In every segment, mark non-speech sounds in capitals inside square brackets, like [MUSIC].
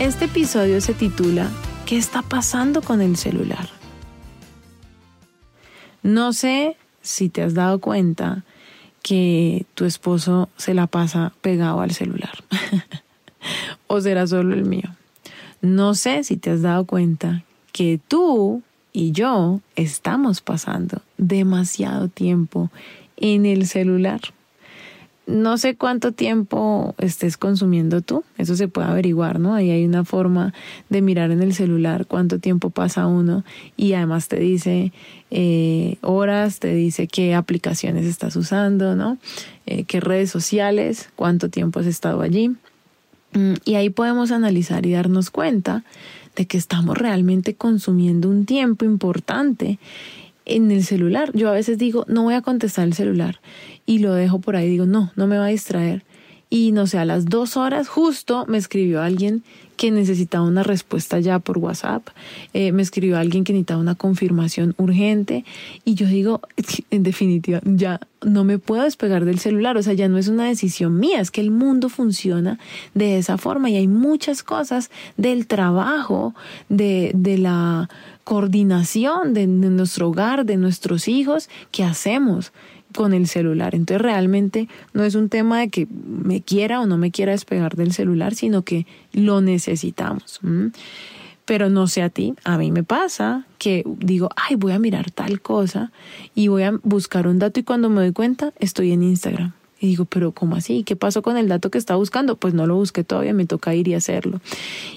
Este episodio se titula ¿Qué está pasando con el celular? No sé si te has dado cuenta que tu esposo se la pasa pegado al celular. [LAUGHS] o será solo el mío. No sé si te has dado cuenta que tú y yo estamos pasando demasiado tiempo en el celular no sé cuánto tiempo estés consumiendo tú, eso se puede averiguar, ¿no? Ahí hay una forma de mirar en el celular cuánto tiempo pasa uno y además te dice eh, horas, te dice qué aplicaciones estás usando, ¿no? Eh, qué redes sociales, cuánto tiempo has estado allí. Mm, y ahí podemos analizar y darnos cuenta de que estamos realmente consumiendo un tiempo importante en el celular. Yo a veces digo, no voy a contestar el celular y lo dejo por ahí. Digo, no, no me va a distraer. Y no sé, a las dos horas justo me escribió alguien que necesitaba una respuesta ya por WhatsApp. Eh, me escribió alguien que necesitaba una confirmación urgente. Y yo digo, en definitiva, ya no me puedo despegar del celular. O sea, ya no es una decisión mía, es que el mundo funciona de esa forma. Y hay muchas cosas del trabajo, de, de la coordinación de, nuestro hogar, de nuestros hijos, que hacemos con el celular. Entonces realmente no es un tema de que me quiera o no me quiera despegar del celular, sino que lo necesitamos. Pero no sé a ti, a mí me pasa que digo, ay, voy a mirar tal cosa y voy a buscar un dato y cuando me doy cuenta estoy en Instagram. Y digo, pero ¿cómo así? ¿Qué pasó con el dato que está buscando? Pues no lo busqué todavía, me toca ir y hacerlo.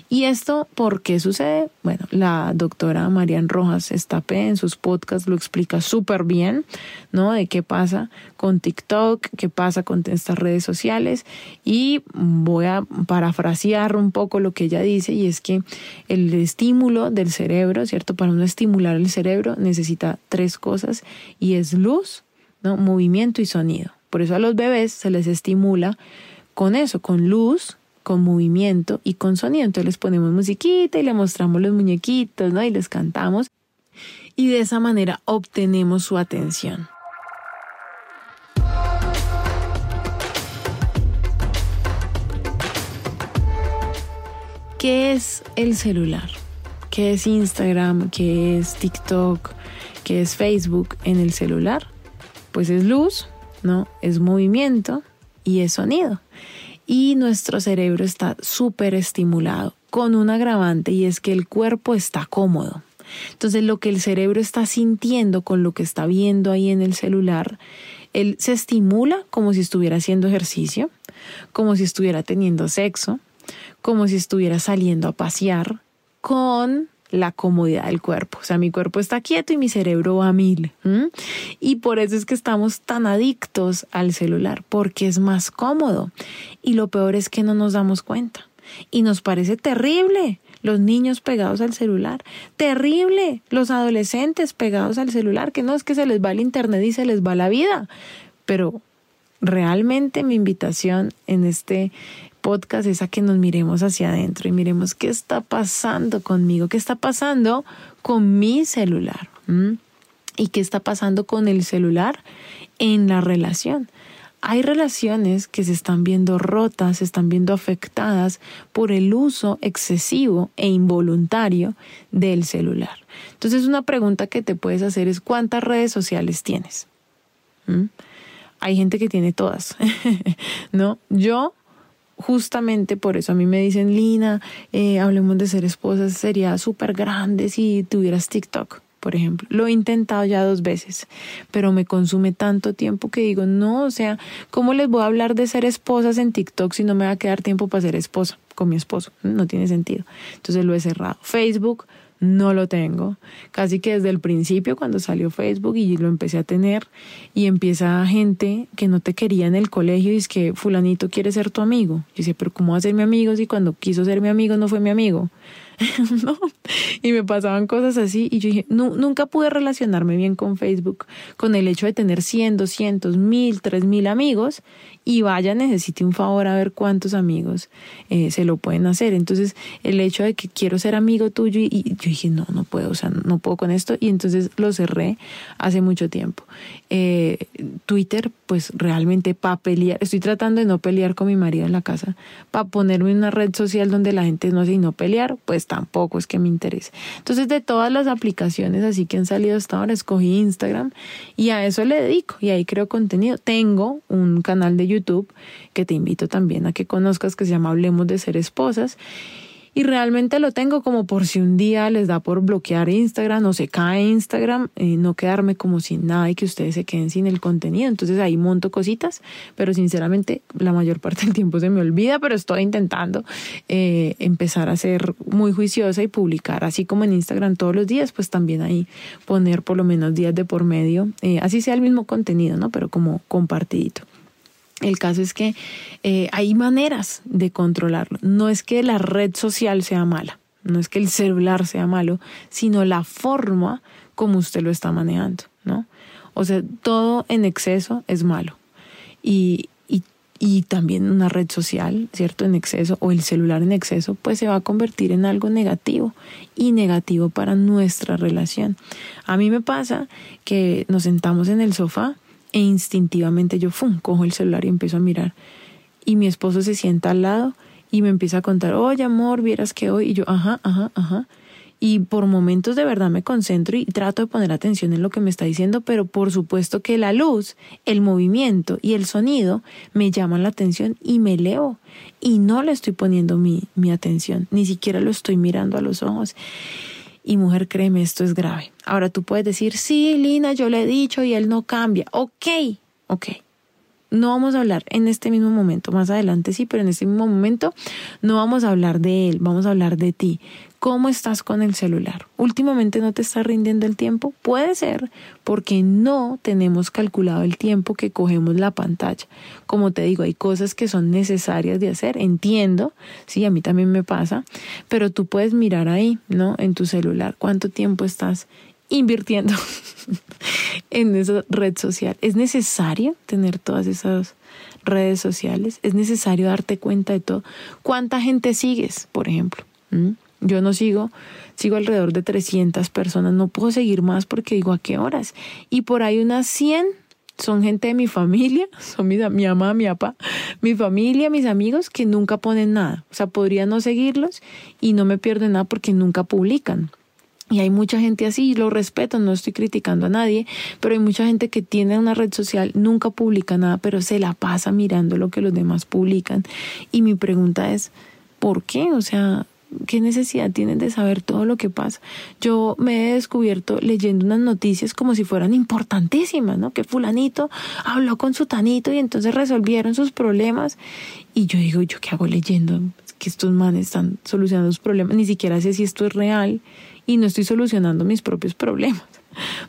¿Y esto por qué sucede? Bueno, la doctora Marian Rojas Estapé en sus podcasts lo explica súper bien, ¿no? De qué pasa con TikTok, qué pasa con estas redes sociales. Y voy a parafrasear un poco lo que ella dice, y es que el estímulo del cerebro, ¿cierto? Para uno estimular el cerebro necesita tres cosas, y es luz, ¿no? Movimiento y sonido. Por eso a los bebés se les estimula con eso, con luz, con movimiento y con sonido. Entonces les ponemos musiquita y le mostramos los muñequitos, ¿no? Y les cantamos. Y de esa manera obtenemos su atención. ¿Qué es el celular? ¿Qué es Instagram? ¿Qué es TikTok? ¿Qué es Facebook en el celular? Pues es luz, ¿no? Es movimiento y es sonido. Y nuestro cerebro está súper estimulado con un agravante y es que el cuerpo está cómodo. Entonces lo que el cerebro está sintiendo con lo que está viendo ahí en el celular, él se estimula como si estuviera haciendo ejercicio, como si estuviera teniendo sexo, como si estuviera saliendo a pasear, con la comodidad del cuerpo. O sea, mi cuerpo está quieto y mi cerebro va a mil. Y por eso es que estamos tan adictos al celular, porque es más cómodo. Y lo peor es que no nos damos cuenta. Y nos parece terrible los niños pegados al celular. Terrible los adolescentes pegados al celular, que no es que se les va el internet y se les va la vida. Pero realmente mi invitación en este podcast es a que nos miremos hacia adentro y miremos qué está pasando conmigo, qué está pasando con mi celular y qué está pasando con el celular en la relación. Hay relaciones que se están viendo rotas, se están viendo afectadas por el uso excesivo e involuntario del celular. Entonces una pregunta que te puedes hacer es ¿cuántas redes sociales tienes? Hay gente que tiene todas, [LAUGHS] ¿no? Yo justamente por eso a mí me dicen, Lina, eh, hablemos de ser esposas, sería súper grande si tuvieras TikTok, por ejemplo. Lo he intentado ya dos veces, pero me consume tanto tiempo que digo, no, o sea, ¿cómo les voy a hablar de ser esposas en TikTok si no me va a quedar tiempo para ser esposa? con mi esposo. No tiene sentido. Entonces lo he cerrado. Facebook, no lo tengo. Casi que desde el principio, cuando salió Facebook y lo empecé a tener, y empieza gente que no te quería en el colegio y es que fulanito quiere ser tu amigo. Yo decía, pero ¿cómo va a ser mi amigo si cuando quiso ser mi amigo no fue mi amigo? [LAUGHS] no. Y me pasaban cosas así y yo dije, nunca pude relacionarme bien con Facebook, con el hecho de tener 100, 200, 1000, 3000 amigos y vaya, necesite un favor a ver cuántos amigos eh, se lo pueden hacer. Entonces, el hecho de que quiero ser amigo tuyo y, yo dije, no, no puedo, o sea, no puedo con esto y entonces lo cerré hace mucho tiempo. Eh, Twitter, pues realmente para pelear, estoy tratando de no pelear con mi marido en la casa, para ponerme en una red social donde la gente no sé y no pelear, pues tampoco es que me interese. Entonces, de todas las aplicaciones así que han salido hasta ahora, escogí Instagram y a eso le dedico y ahí creo contenido. Tengo un canal de YouTube que te invito también a que conozcas que se llama Hablemos de ser esposas y realmente lo tengo como por si un día les da por bloquear Instagram o se cae Instagram, eh, no quedarme como sin nada y que ustedes se queden sin el contenido. Entonces ahí monto cositas, pero sinceramente la mayor [LAUGHS] parte del tiempo se me olvida, pero estoy intentando eh, empezar a ser muy juiciosa y publicar, así como en Instagram todos los días, pues también ahí poner por lo menos días de por medio, eh, así sea el mismo contenido, ¿no? Pero como compartidito. El caso es que eh, hay maneras de controlarlo. No es que la red social sea mala, no es que el celular sea malo, sino la forma como usted lo está manejando, ¿no? O sea, todo en exceso es malo. Y, y, y también una red social, ¿cierto? En exceso, o el celular en exceso, pues se va a convertir en algo negativo y negativo para nuestra relación. A mí me pasa que nos sentamos en el sofá e instintivamente yo, ¡fum!, cojo el celular y empiezo a mirar. Y mi esposo se sienta al lado y me empieza a contar, oye amor, vieras que hoy, y yo, ajá, ajá, ajá. Y por momentos de verdad me concentro y trato de poner atención en lo que me está diciendo, pero por supuesto que la luz, el movimiento y el sonido me llaman la atención y me leo. Y no le estoy poniendo mi, mi atención, ni siquiera lo estoy mirando a los ojos. Y mujer, créeme, esto es grave. Ahora tú puedes decir, sí, Lina, yo le he dicho y él no cambia. Ok, ok. No vamos a hablar en este mismo momento, más adelante sí, pero en este mismo momento no vamos a hablar de él, vamos a hablar de ti. ¿Cómo estás con el celular? ¿Últimamente no te está rindiendo el tiempo? Puede ser porque no tenemos calculado el tiempo que cogemos la pantalla. Como te digo, hay cosas que son necesarias de hacer, entiendo, sí, a mí también me pasa, pero tú puedes mirar ahí, ¿no? En tu celular, cuánto tiempo estás invirtiendo [LAUGHS] en esa red social. ¿Es necesario tener todas esas redes sociales? ¿Es necesario darte cuenta de todo? ¿Cuánta gente sigues, por ejemplo? ¿Mm? Yo no sigo, sigo alrededor de 300 personas, no puedo seguir más porque digo a qué horas. Y por ahí unas 100 son gente de mi familia, [LAUGHS] son mi, mi mamá, mi papá, mi familia, mis amigos que nunca ponen nada. O sea, podría no seguirlos y no me pierden nada porque nunca publican. Y hay mucha gente así, lo respeto, no estoy criticando a nadie, pero hay mucha gente que tiene una red social, nunca publica nada, pero se la pasa mirando lo que los demás publican. Y mi pregunta es, ¿por qué? O sea, ¿Qué necesidad tienen de saber todo lo que pasa? Yo me he descubierto leyendo unas noticias como si fueran importantísimas, ¿no? Que fulanito habló con su tanito y entonces resolvieron sus problemas. Y yo digo, ¿yo qué hago leyendo? Que estos manes están solucionando sus problemas. Ni siquiera sé si esto es real y no estoy solucionando mis propios problemas.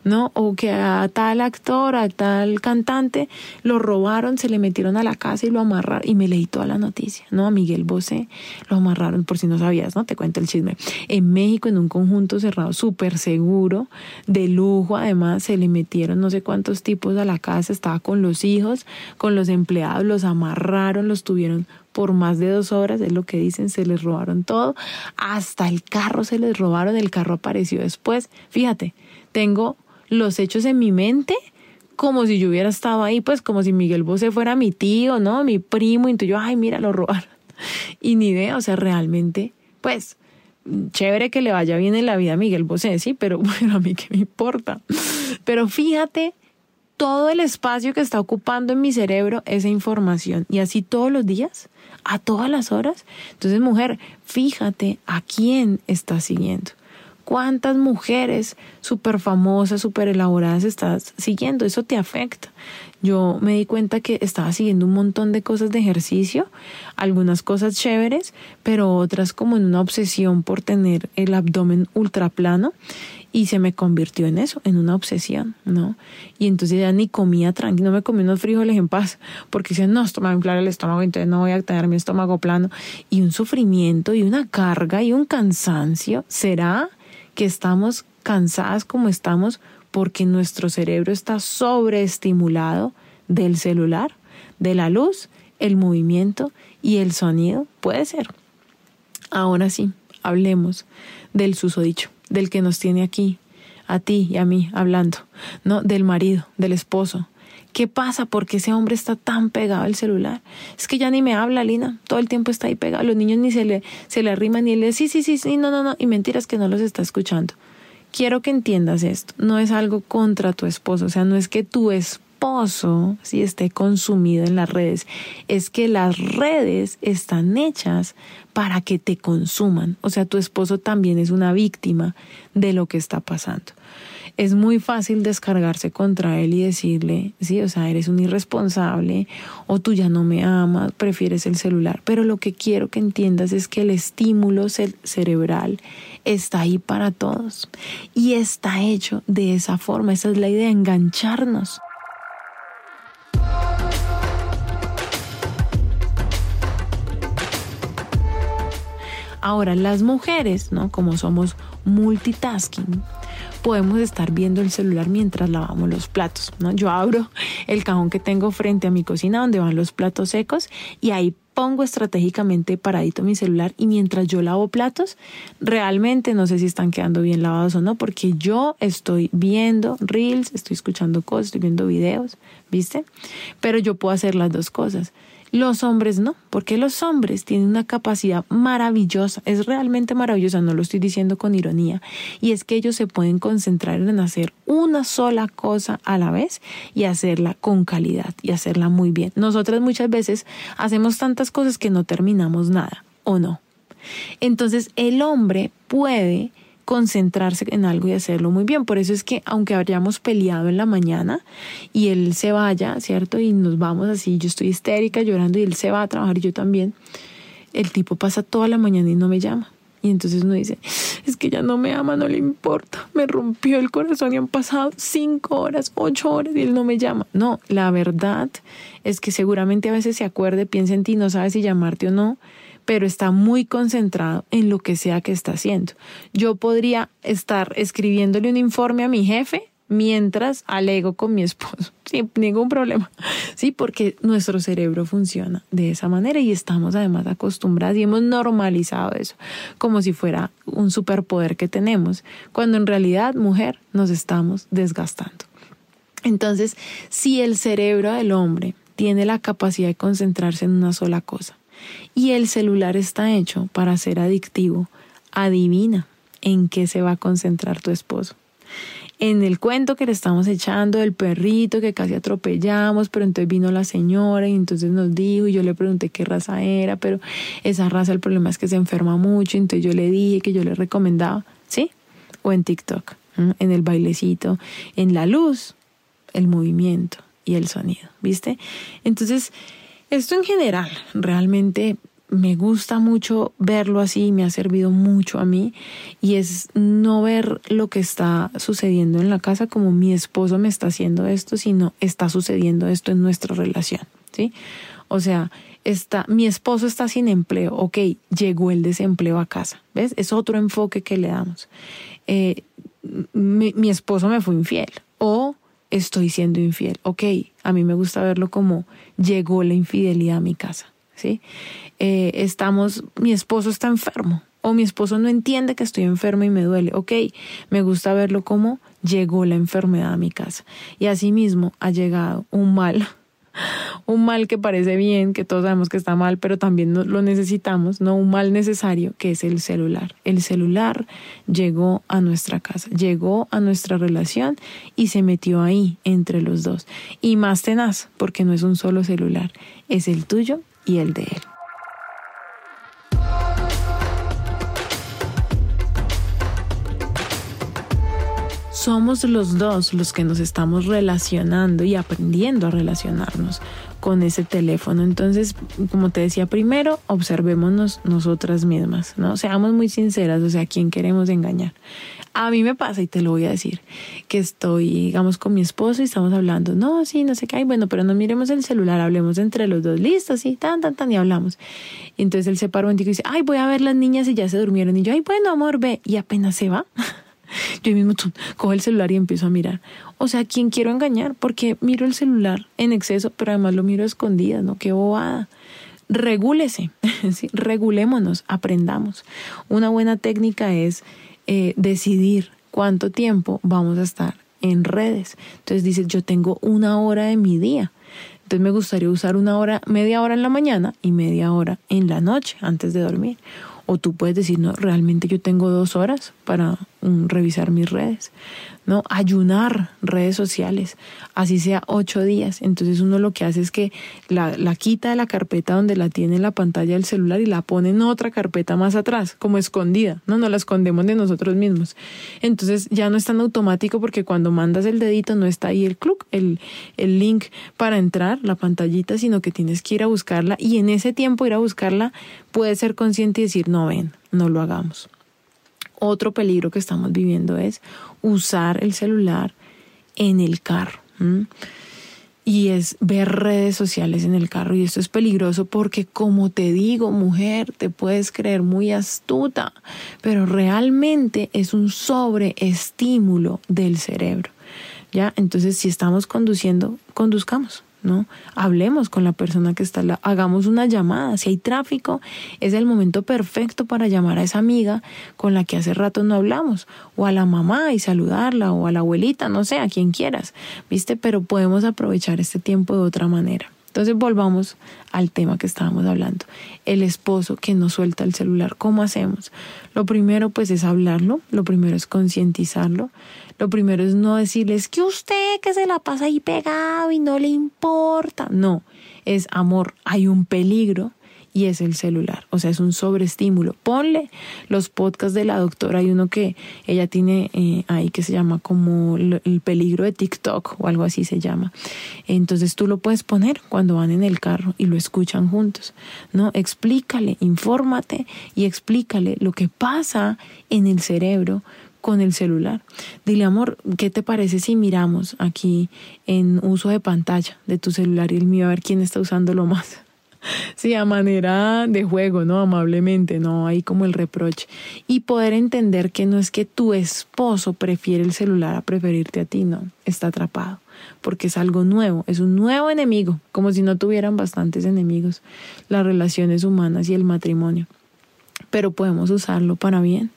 ¿No? O que a tal actor, a tal cantante lo robaron, se le metieron a la casa y lo amarraron. Y me leí toda la noticia, ¿no? A Miguel Bosé lo amarraron, por si no sabías, ¿no? Te cuento el chisme. En México, en un conjunto cerrado, súper seguro, de lujo, además, se le metieron no sé cuántos tipos a la casa, estaba con los hijos, con los empleados, los amarraron, los tuvieron por más de dos horas, es lo que dicen, se les robaron todo, hasta el carro se les robaron, el carro apareció después, fíjate, tengo los hechos en mi mente como si yo hubiera estado ahí, pues como si Miguel Bosé fuera mi tío, ¿no? Mi primo, y yo, ay, mira, lo robaron. [LAUGHS] Y ni idea, o sea, realmente, pues, chévere que le vaya bien en la vida a Miguel Bosé, sí, pero [LAUGHS] bueno, a mí qué me importa. Pero fíjate todo el espacio que está ocupando en mi cerebro esa información y así todos los días, a todas las horas. Entonces, mujer, fíjate a quién estás siguiendo ¿Cuántas mujeres súper famosas, súper elaboradas estás siguiendo? Eso te afecta. Yo me di cuenta que estaba siguiendo un montón de cosas de ejercicio, algunas cosas chéveres, pero otras como en una obsesión por tener el abdomen ultra plano y se me convirtió en eso, en una obsesión, ¿no? Y entonces ya ni comía tranquilo, no me comí unos frijoles en paz, porque decían, no, esto me va a inflar el estómago, entonces no voy a tener mi estómago plano. Y un sufrimiento y una carga y un cansancio. ¿Será? Que estamos cansadas como estamos porque nuestro cerebro está sobreestimulado del celular, de la luz, el movimiento y el sonido. Puede ser. Ahora sí, hablemos del susodicho, del que nos tiene aquí, a ti y a mí hablando, ¿no? Del marido, del esposo, ¿Qué pasa? ¿Por qué ese hombre está tan pegado al celular? Es que ya ni me habla, Lina. Todo el tiempo está ahí pegado. Los niños ni se le, se le arriman ni le sí, sí, sí, sí, no, no, no. Y mentiras que no los está escuchando. Quiero que entiendas esto. No es algo contra tu esposo. O sea, no es que tu esposo si esté consumido en las redes. Es que las redes están hechas para que te consuman. O sea, tu esposo también es una víctima de lo que está pasando es muy fácil descargarse contra él y decirle, sí, o sea, eres un irresponsable o tú ya no me amas, prefieres el celular. Pero lo que quiero que entiendas es que el estímulo cerebral está ahí para todos y está hecho de esa forma. Esa es la idea, engancharnos. Ahora, las mujeres, ¿no? Como somos multitasking, podemos estar viendo el celular mientras lavamos los platos, ¿no? Yo abro el cajón que tengo frente a mi cocina donde van los platos secos y ahí pongo estratégicamente paradito mi celular y mientras yo lavo platos, realmente no sé si están quedando bien lavados o no, porque yo estoy viendo reels, estoy escuchando cosas, estoy viendo videos, ¿viste? Pero yo puedo hacer las dos cosas. Los hombres no, porque los hombres tienen una capacidad maravillosa, es realmente maravillosa, no lo estoy diciendo con ironía, y es que ellos se pueden concentrar en hacer una sola cosa a la vez y hacerla con calidad y hacerla muy bien. Nosotras muchas veces hacemos tantas cosas que no terminamos nada, ¿o no? Entonces el hombre puede concentrarse en algo y hacerlo muy bien. Por eso es que aunque hayamos peleado en la mañana y él se vaya, ¿cierto? Y nos vamos así, yo estoy histérica llorando y él se va a trabajar y yo también, el tipo pasa toda la mañana y no me llama. Y entonces uno dice, es que ya no me ama, no le importa, me rompió el corazón y han pasado cinco horas, ocho horas y él no me llama. No, la verdad es que seguramente a veces se acuerde, piensa en ti, no sabe si llamarte o no, pero está muy concentrado en lo que sea que está haciendo. Yo podría estar escribiéndole un informe a mi jefe mientras alego con mi esposo, [LAUGHS] sin ningún problema. Sí, porque nuestro cerebro funciona de esa manera y estamos además acostumbrados y hemos normalizado eso como si fuera un superpoder que tenemos, cuando en realidad, mujer, nos estamos desgastando. Entonces, si el cerebro del hombre tiene la capacidad de concentrarse en una sola cosa, y el celular está hecho para ser adictivo. Adivina en qué se va a concentrar tu esposo. En el cuento que le estamos echando del perrito que casi atropellamos, pero entonces vino la señora y entonces nos dijo y yo le pregunté qué raza era, pero esa raza el problema es que se enferma mucho, entonces yo le dije que yo le recomendaba, ¿sí? O en TikTok, en el bailecito, en la luz, el movimiento y el sonido, ¿viste? Entonces, esto en general realmente me gusta mucho verlo así, me ha servido mucho a mí y es no ver lo que está sucediendo en la casa como mi esposo me está haciendo esto, sino está sucediendo esto en nuestra relación, ¿sí? O sea, está, mi esposo está sin empleo, ok, llegó el desempleo a casa, ¿ves? Es otro enfoque que le damos. Eh, mi, mi esposo me fue infiel o estoy siendo infiel. Ok, a mí me gusta verlo como llegó la infidelidad a mi casa, ¿sí? Eh, estamos, mi esposo está enfermo o mi esposo no entiende que estoy enfermo y me duele. Ok, me gusta verlo como llegó la enfermedad a mi casa. Y asimismo ha llegado un mal un mal que parece bien, que todos sabemos que está mal, pero también lo necesitamos, no un mal necesario, que es el celular. El celular llegó a nuestra casa, llegó a nuestra relación y se metió ahí entre los dos. Y más tenaz, porque no es un solo celular, es el tuyo y el de él. Somos los dos los que nos estamos relacionando y aprendiendo a relacionarnos con ese teléfono. Entonces, como te decía primero, observémonos nosotras mismas, ¿no? Seamos muy sinceras, o sea, ¿a quién queremos engañar? A mí me pasa, y te lo voy a decir, que estoy, digamos, con mi esposo y estamos hablando, no, sí, no sé qué, hay, bueno, pero no miremos el celular, hablemos entre los dos, listo, sí, tan, tan, tan, y hablamos. Entonces él se para un y dice, ay, voy a ver las niñas y ya se durmieron. Y yo, ay, bueno, amor, ve, y apenas se va. [LAUGHS] Yo mismo cojo el celular y empiezo a mirar. O sea, ¿quién quiero engañar? Porque miro el celular en exceso, pero además lo miro a escondidas, ¿no? Qué bobada. Regúlese, [LAUGHS] ¿sí? regulémonos, aprendamos. Una buena técnica es eh, decidir cuánto tiempo vamos a estar en redes. Entonces dices, yo tengo una hora de mi día. Entonces me gustaría usar una hora, media hora en la mañana y media hora en la noche antes de dormir. O tú puedes decir, no, realmente yo tengo dos horas para revisar mis redes. ¿no? Ayunar redes sociales, así sea ocho días. Entonces uno lo que hace es que la, la quita de la carpeta donde la tiene en la pantalla del celular y la pone en otra carpeta más atrás, como escondida, ¿no? No la escondemos de nosotros mismos. Entonces ya no es tan automático porque cuando mandas el dedito no está ahí el club, el, el link para entrar, la pantallita, sino que tienes que ir a buscarla y en ese tiempo ir a buscarla puedes ser consciente y decir, no ven, no lo hagamos. Otro peligro que estamos viviendo es usar el celular en el carro. Y es ver redes sociales en el carro. Y esto es peligroso porque, como te digo, mujer, te puedes creer muy astuta, pero realmente es un sobreestímulo del cerebro. ¿Ya? Entonces, si estamos conduciendo, conduzcamos. ¿No? Hablemos con la persona que está, hagamos una llamada. Si hay tráfico, es el momento perfecto para llamar a esa amiga con la que hace rato no hablamos, o a la mamá y saludarla, o a la abuelita, no sé, a quien quieras, ¿viste? Pero podemos aprovechar este tiempo de otra manera. Entonces volvamos al tema que estábamos hablando. El esposo que no suelta el celular, ¿cómo hacemos? Lo primero pues es hablarlo, lo primero es concientizarlo, lo primero es no decirles que usted que se la pasa ahí pegado y no le importa. No, es amor, hay un peligro y es el celular. O sea, es un sobreestímulo. Ponle los podcasts de la doctora. Hay uno que ella tiene eh, ahí que se llama como el peligro de TikTok o algo así se llama. Entonces tú lo puedes poner cuando van en el carro y lo escuchan juntos. ¿no? Explícale, infórmate y explícale lo que pasa en el cerebro con el celular. Dile, amor, ¿qué te parece si miramos aquí en uso de pantalla de tu celular y el mío a ver quién está usándolo más? Sí, a manera de juego, ¿no? Amablemente, ¿no? Ahí como el reproche. Y poder entender que no es que tu esposo prefiere el celular a preferirte a ti, no. Está atrapado. Porque es algo nuevo, es un nuevo enemigo, como si no tuvieran bastantes enemigos, las relaciones humanas y el matrimonio. Pero podemos usarlo para bien,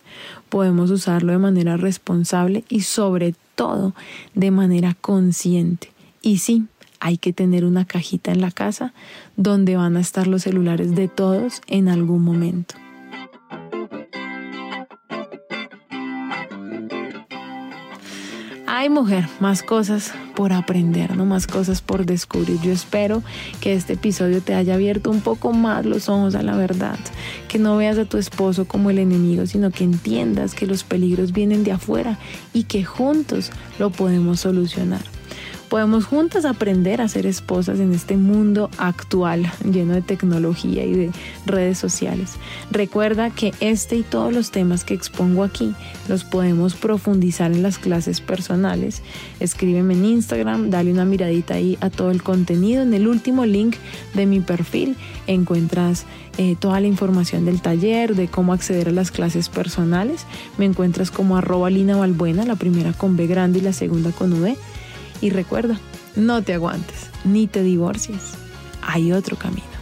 podemos usarlo de manera responsable y sobre todo de manera consciente. Y sí, hay que tener una cajita en la casa donde van a estar los celulares de todos en algún momento. Ay mujer, más cosas por aprender, no más cosas por descubrir. Yo espero que este episodio te haya abierto un poco más los ojos a la verdad, que no veas a tu esposo como el enemigo, sino que entiendas que los peligros vienen de afuera y que juntos lo podemos solucionar podemos juntas aprender a ser esposas en este mundo actual lleno de tecnología y de redes sociales. Recuerda que este y todos los temas que expongo aquí los podemos profundizar en las clases personales. Escríbeme en Instagram, dale una miradita ahí a todo el contenido. En el último link de mi perfil encuentras eh, toda la información del taller, de cómo acceder a las clases personales. Me encuentras como arroba Lina Valbuena, la primera con B grande y la segunda con V. Y recuerda, no te aguantes ni te divorcies. Hay otro camino.